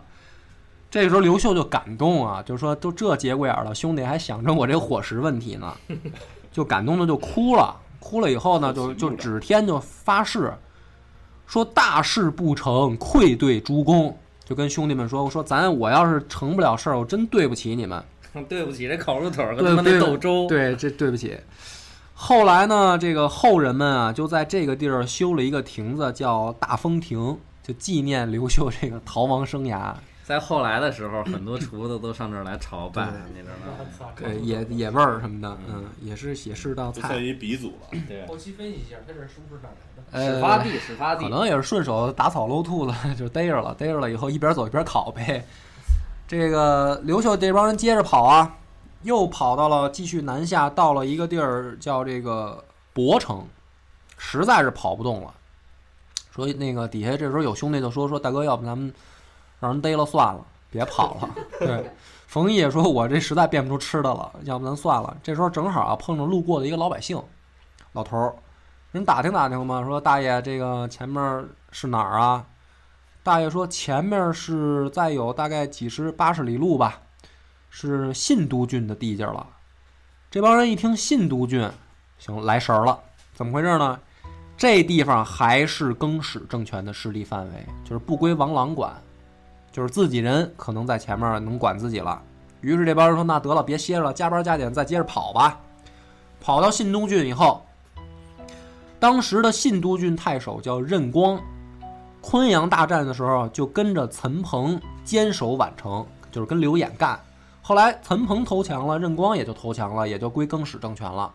这个时候刘秀就感动啊，就说都这节骨眼了，兄弟还想着我这伙食问题呢，就感动的就哭了。哭了以后呢，就就指天就发誓，说大事不成，愧对诸公。就跟兄弟们说，我说咱我要是成不了事儿，我真对不起你们。对不起，这烤肉腿儿和他妈那豆粥，对，这对不起。后来呢，这个后人们啊，就在这个地儿修了一个亭子，叫大风亭，就纪念刘秀这个逃亡生涯。在后来的时候，很多厨子都上这儿来朝拜，你知道吗？对，野野味儿什么的，嗯，也是也是道菜。就算一鼻祖了。对，后期分析一下，他这是不是哪来的？呃始发地，始发地可，能也是顺手打草搂兔子就逮着了，逮着了以后一边走一边烤呗。这个刘秀这帮人接着跑啊，又跑到了继续南下，到了一个地儿叫这个博城，实在是跑不动了。所以那个底下这时候有兄弟就说说大哥，要不咱们让人逮了算了，别跑了。对，冯毅也说我这实在变不出吃的了，要不咱算了。这时候正好啊碰着路过的一个老百姓，老头儿，人打听打听嘛，说大爷这个前面是哪儿啊？大爷说前面是再有大概几十八十里路吧，是信都郡的地界儿了。这帮人一听信都郡，行来神儿了，怎么回事呢？这地方还是更始政权的势力范围，就是不归王朗管，就是自己人可能在前面能管自己了。于是这帮人说：“那得了，别歇着了，加班加点，再接着跑吧。”跑到信都郡以后，当时的信都郡太守叫任光，昆阳大战的时候就跟着岑彭坚守宛城，就是跟刘演干。后来岑彭投降了，任光也就投降了，也就归更始政权了。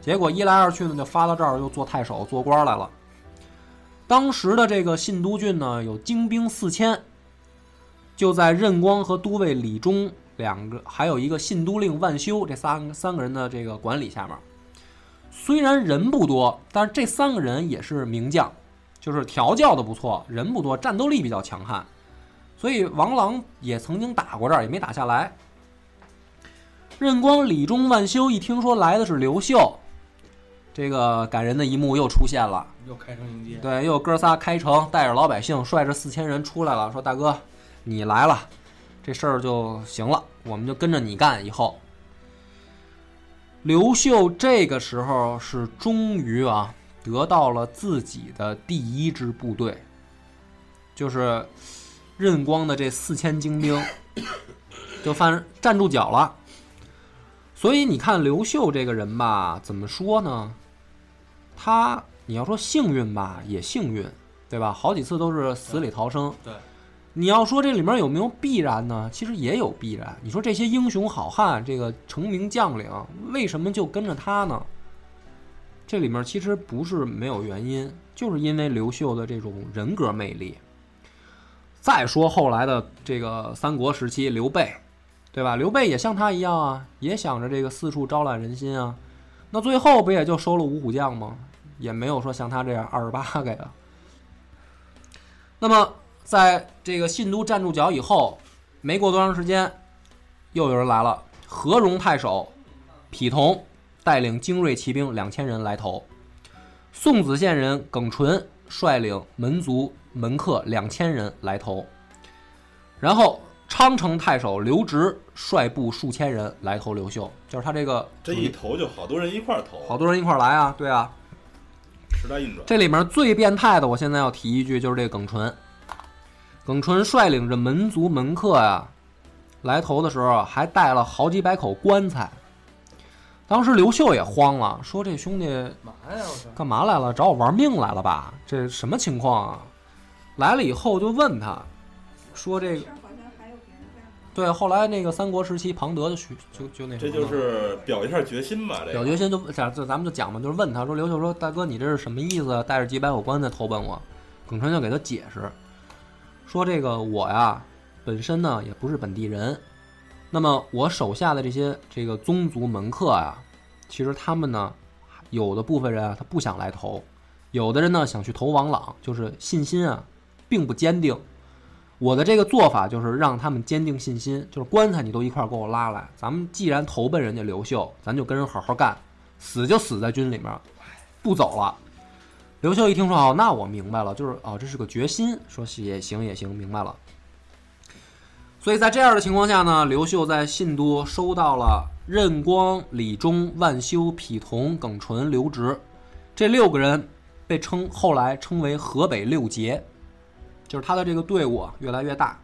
结果一来二去呢，就发到这儿又做太守做官来了。当时的这个信都郡呢，有精兵四千，就在任光和都尉李忠两个，还有一个信都令万修这三三个人的这个管理下面。虽然人不多，但是这三个人也是名将，就是调教的不错，人不多，战斗力比较强悍。所以王朗也曾经打过这儿，也没打下来。任光、李忠、万修一听说来的是刘秀，这个感人的一幕又出现了。又开城迎接，对，又哥仨开城，带着老百姓，率着四千人出来了，说大哥，你来了，这事儿就行了，我们就跟着你干。以后，刘秀这个时候是终于啊得到了自己的第一支部队，就是任光的这四千精兵，就犯站住脚了。所以你看刘秀这个人吧，怎么说呢？他你要说幸运吧，也幸运，对吧？好几次都是死里逃生。对，你要说这里面有没有必然呢？其实也有必然。你说这些英雄好汉，这个成名将领，为什么就跟着他呢？这里面其实不是没有原因，就是因为刘秀的这种人格魅力。再说后来的这个三国时期，刘备，对吧？刘备也像他一样啊，也想着这个四处招揽人心啊。那最后不也就收了五虎将吗？也没有说像他这样二十八 个呀。那么，在这个信都站住脚以后，没过多长时间，又有人来了。何荣太守匹同带领精锐骑兵两千人来投，宋子县人耿纯率领门族门客两千人来投，然后昌城太守刘直率部数千人来投刘秀，就是他这个这一投就好多人一块儿投，好多人一块儿来啊，对啊。时代运转。这里面最变态的，我现在要提一句，就是这个耿纯。耿纯率领着门族门客呀、来投的时候，还带了好几百口棺材。当时刘秀也慌了，说：“这兄弟嘛呀？干嘛来了？找我玩命来了吧？这什么情况啊？”来了以后就问他，说：“这个。对，后来那个三国时期，庞德就去就就那什这就是表一下决心吧，这表决心就咱，就咱们就讲嘛，就是问他说，刘秀说，大哥，你这是什么意思啊？带着几百口棺材投奔我？耿纯就给他解释，说这个我呀，本身呢也不是本地人，那么我手下的这些这个宗族门客呀，其实他们呢，有的部分人啊，他不想来投；有的人呢，想去投王朗，就是信心啊，并不坚定。我的这个做法就是让他们坚定信心，就是棺材你都一块给我拉来。咱们既然投奔人家刘秀，咱就跟人好好干，死就死在军里面，不走了。刘秀一听说哦，那我明白了，就是哦，这是个决心，说也行也行，明白了。所以在这样的情况下呢，刘秀在信都收到了任光、李忠、万修、匹童、耿纯、刘植这六个人，被称后来称为河北六杰，就是他的这个队伍越来越大。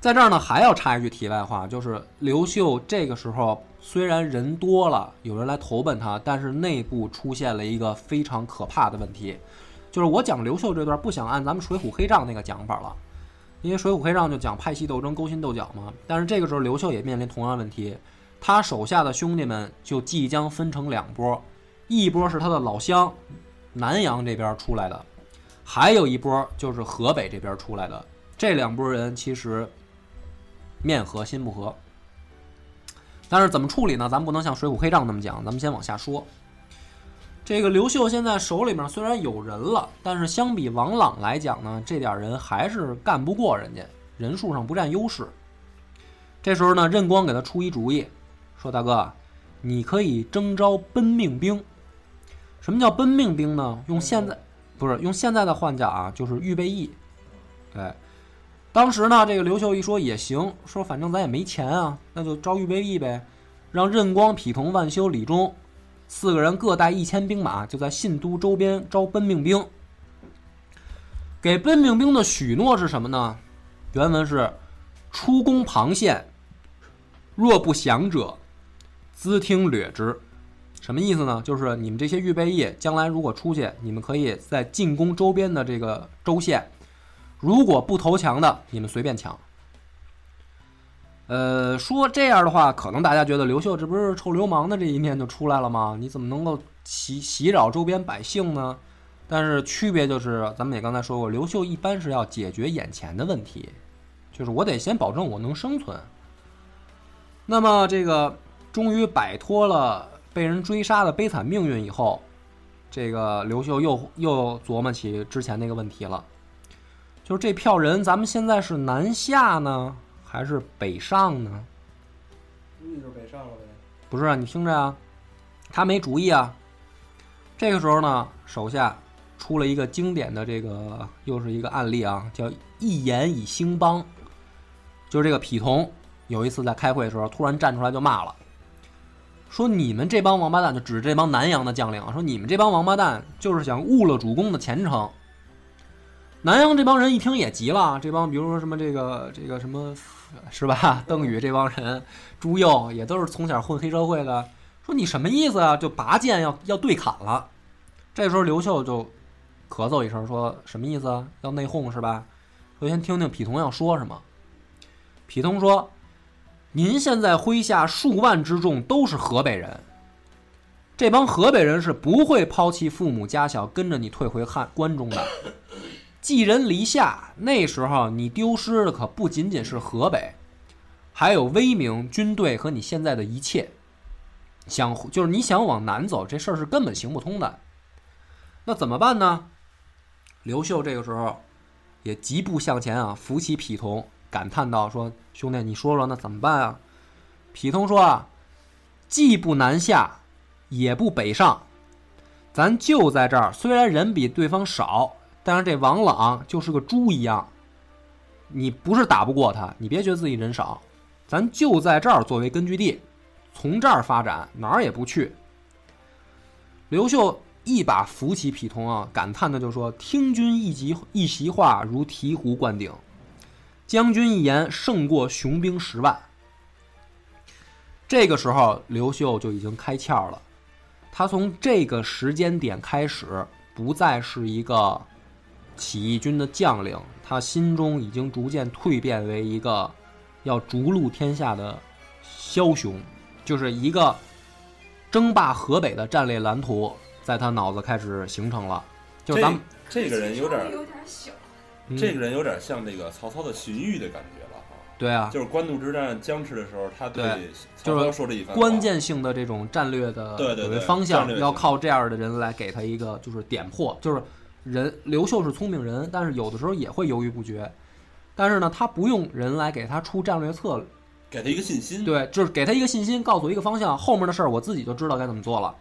在这儿呢，还要插一句题外话，就是刘秀这个时候虽然人多了，有人来投奔他，但是内部出现了一个非常可怕的问题，就是我讲刘秀这段不想按咱们《水浒黑账》那个讲法了。因为《水浒黑账》就讲派系斗争、勾心斗角嘛。但是这个时候，刘秀也面临同样问题，他手下的兄弟们就即将分成两波，一波是他的老乡南阳这边出来的，还有一波就是河北这边出来的。这两拨人其实面和心不和，但是怎么处理呢？咱们不能像《水浒黑账》那么讲，咱们先往下说。这个刘秀现在手里面虽然有人了，但是相比王朗来讲呢，这点人还是干不过人家，人数上不占优势。这时候呢，任光给他出一主意，说：“大哥，你可以征召奔命兵。什么叫奔命兵呢？用现在不是用现在的换讲啊，就是预备役。哎，当时呢，这个刘秀一说也行，说反正咱也没钱啊，那就招预备役呗，让任光、匹童、万修、李忠。”四个人各带一千兵马，就在信都周边招奔命兵。给奔命兵的许诺是什么呢？原文是：“出攻庞县，若不降者，资听掠之。”什么意思呢？就是你们这些预备役，将来如果出去，你们可以在进攻周边的这个州县，如果不投降的，你们随便抢。呃，说这样的话，可能大家觉得刘秀这不是臭流氓的这一面就出来了吗？你怎么能够袭袭扰周边百姓呢？但是区别就是，咱们也刚才说过，刘秀一般是要解决眼前的问题，就是我得先保证我能生存。那么这个终于摆脱了被人追杀的悲惨命运以后，这个刘秀又又琢磨起之前那个问题了，就是这票人，咱们现在是南下呢？还是北上呢？估计就是北上了呗。不是啊，你听着啊，他没主意啊。这个时候呢，手下出了一个经典的这个，又是一个案例啊，叫一言以兴邦。就是这个匹童有一次在开会的时候，突然站出来就骂了，说你们这帮王八蛋，就指着这帮南阳的将领，说你们这帮王八蛋就是想误了主公的前程。南阳这帮人一听也急了，这帮比如说什么这个这个什么。是吧？邓禹这帮人，朱佑也都是从小混黑社会的。说你什么意思啊？就拔剑要要对砍了。这时候刘秀就咳嗽一声，说什么意思啊？要内讧是吧？我先听听匹童要说什么。匹童说：“您现在麾下数万之众都是河北人，这帮河北人是不会抛弃父母家小跟着你退回汉关中的。”寄人篱下，那时候你丢失的可不仅仅是河北，还有威名、军队和你现在的一切。想就是你想往南走，这事儿是根本行不通的。那怎么办呢？刘秀这个时候也疾步向前啊，扶起匹童，感叹道：“说兄弟，你说说那怎么办啊？”匹童说：“啊，既不南下，也不北上，咱就在这儿。虽然人比对方少。”但是这王朗就是个猪一样，你不是打不过他，你别觉得自己人少，咱就在这儿作为根据地，从这儿发展，哪儿也不去。刘秀一把扶起匹童啊，感叹的就说：“听君一席一席话，如醍醐灌顶；将军一言，胜过雄兵十万。”这个时候，刘秀就已经开窍了，他从这个时间点开始，不再是一个。起义军的将领，他心中已经逐渐蜕变为一个要逐鹿天下的枭雄，就是一个争霸河北的战略蓝图，在他脑子开始形成了。就咱们这个人有点有点小，这个人有点像这个曹操的荀彧的感觉了哈。对啊，就是官渡之战僵持的时候，他对对就是曹操说这一番关键性的这种战略的对对对有一方向，要靠这样的人来给他一个就是点破，就是人刘秀是聪明人，但是有的时候也会犹豫不决，但是呢，他不用人来给他出战略策略，给他一个信心。对，就是给他一个信心，告诉我一个方向，后面的事儿我自己就知道该怎么做了。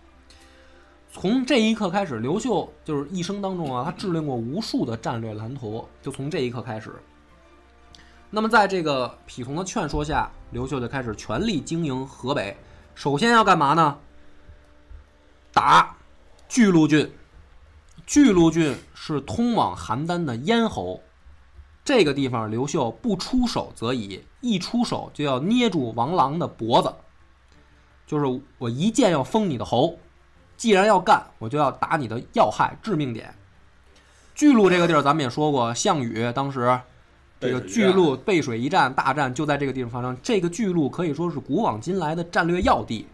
从这一刻开始，刘秀就是一生当中啊，他制定过无数的战略蓝图，就从这一刻开始。那么在这个匹从的劝说下，刘秀就开始全力经营河北。首先要干嘛呢？打巨鹿郡。巨鹿郡是通往邯郸的咽喉，这个地方刘秀不出手则已，一出手就要捏住王朗的脖子，就是我一剑要封你的喉。既然要干，我就要打你的要害、致命点。巨鹿这个地儿，咱们也说过，项羽当时这个巨鹿背水一战大战就在这个地方发生。这个巨鹿可以说是古往今来的战略要地，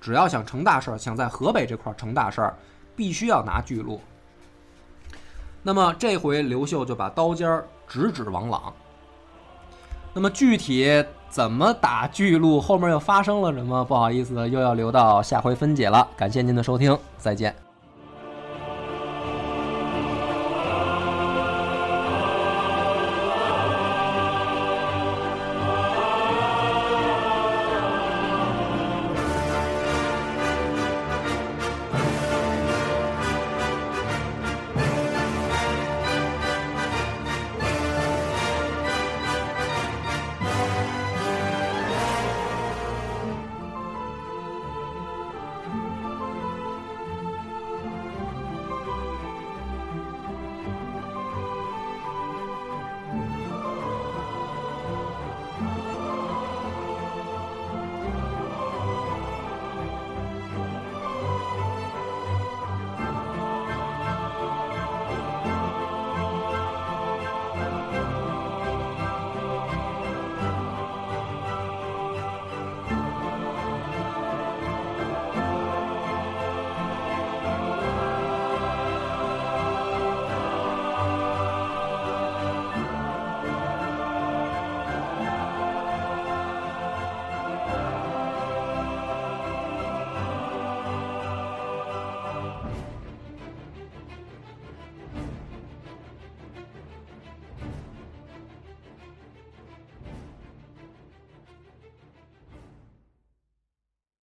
只要想成大事儿，想在河北这块儿成大事儿，必须要拿巨鹿。那么这回刘秀就把刀尖儿直指王朗。那么具体怎么打巨鹿，后面又发生了什么？不好意思，又要留到下回分解了。感谢您的收听，再见。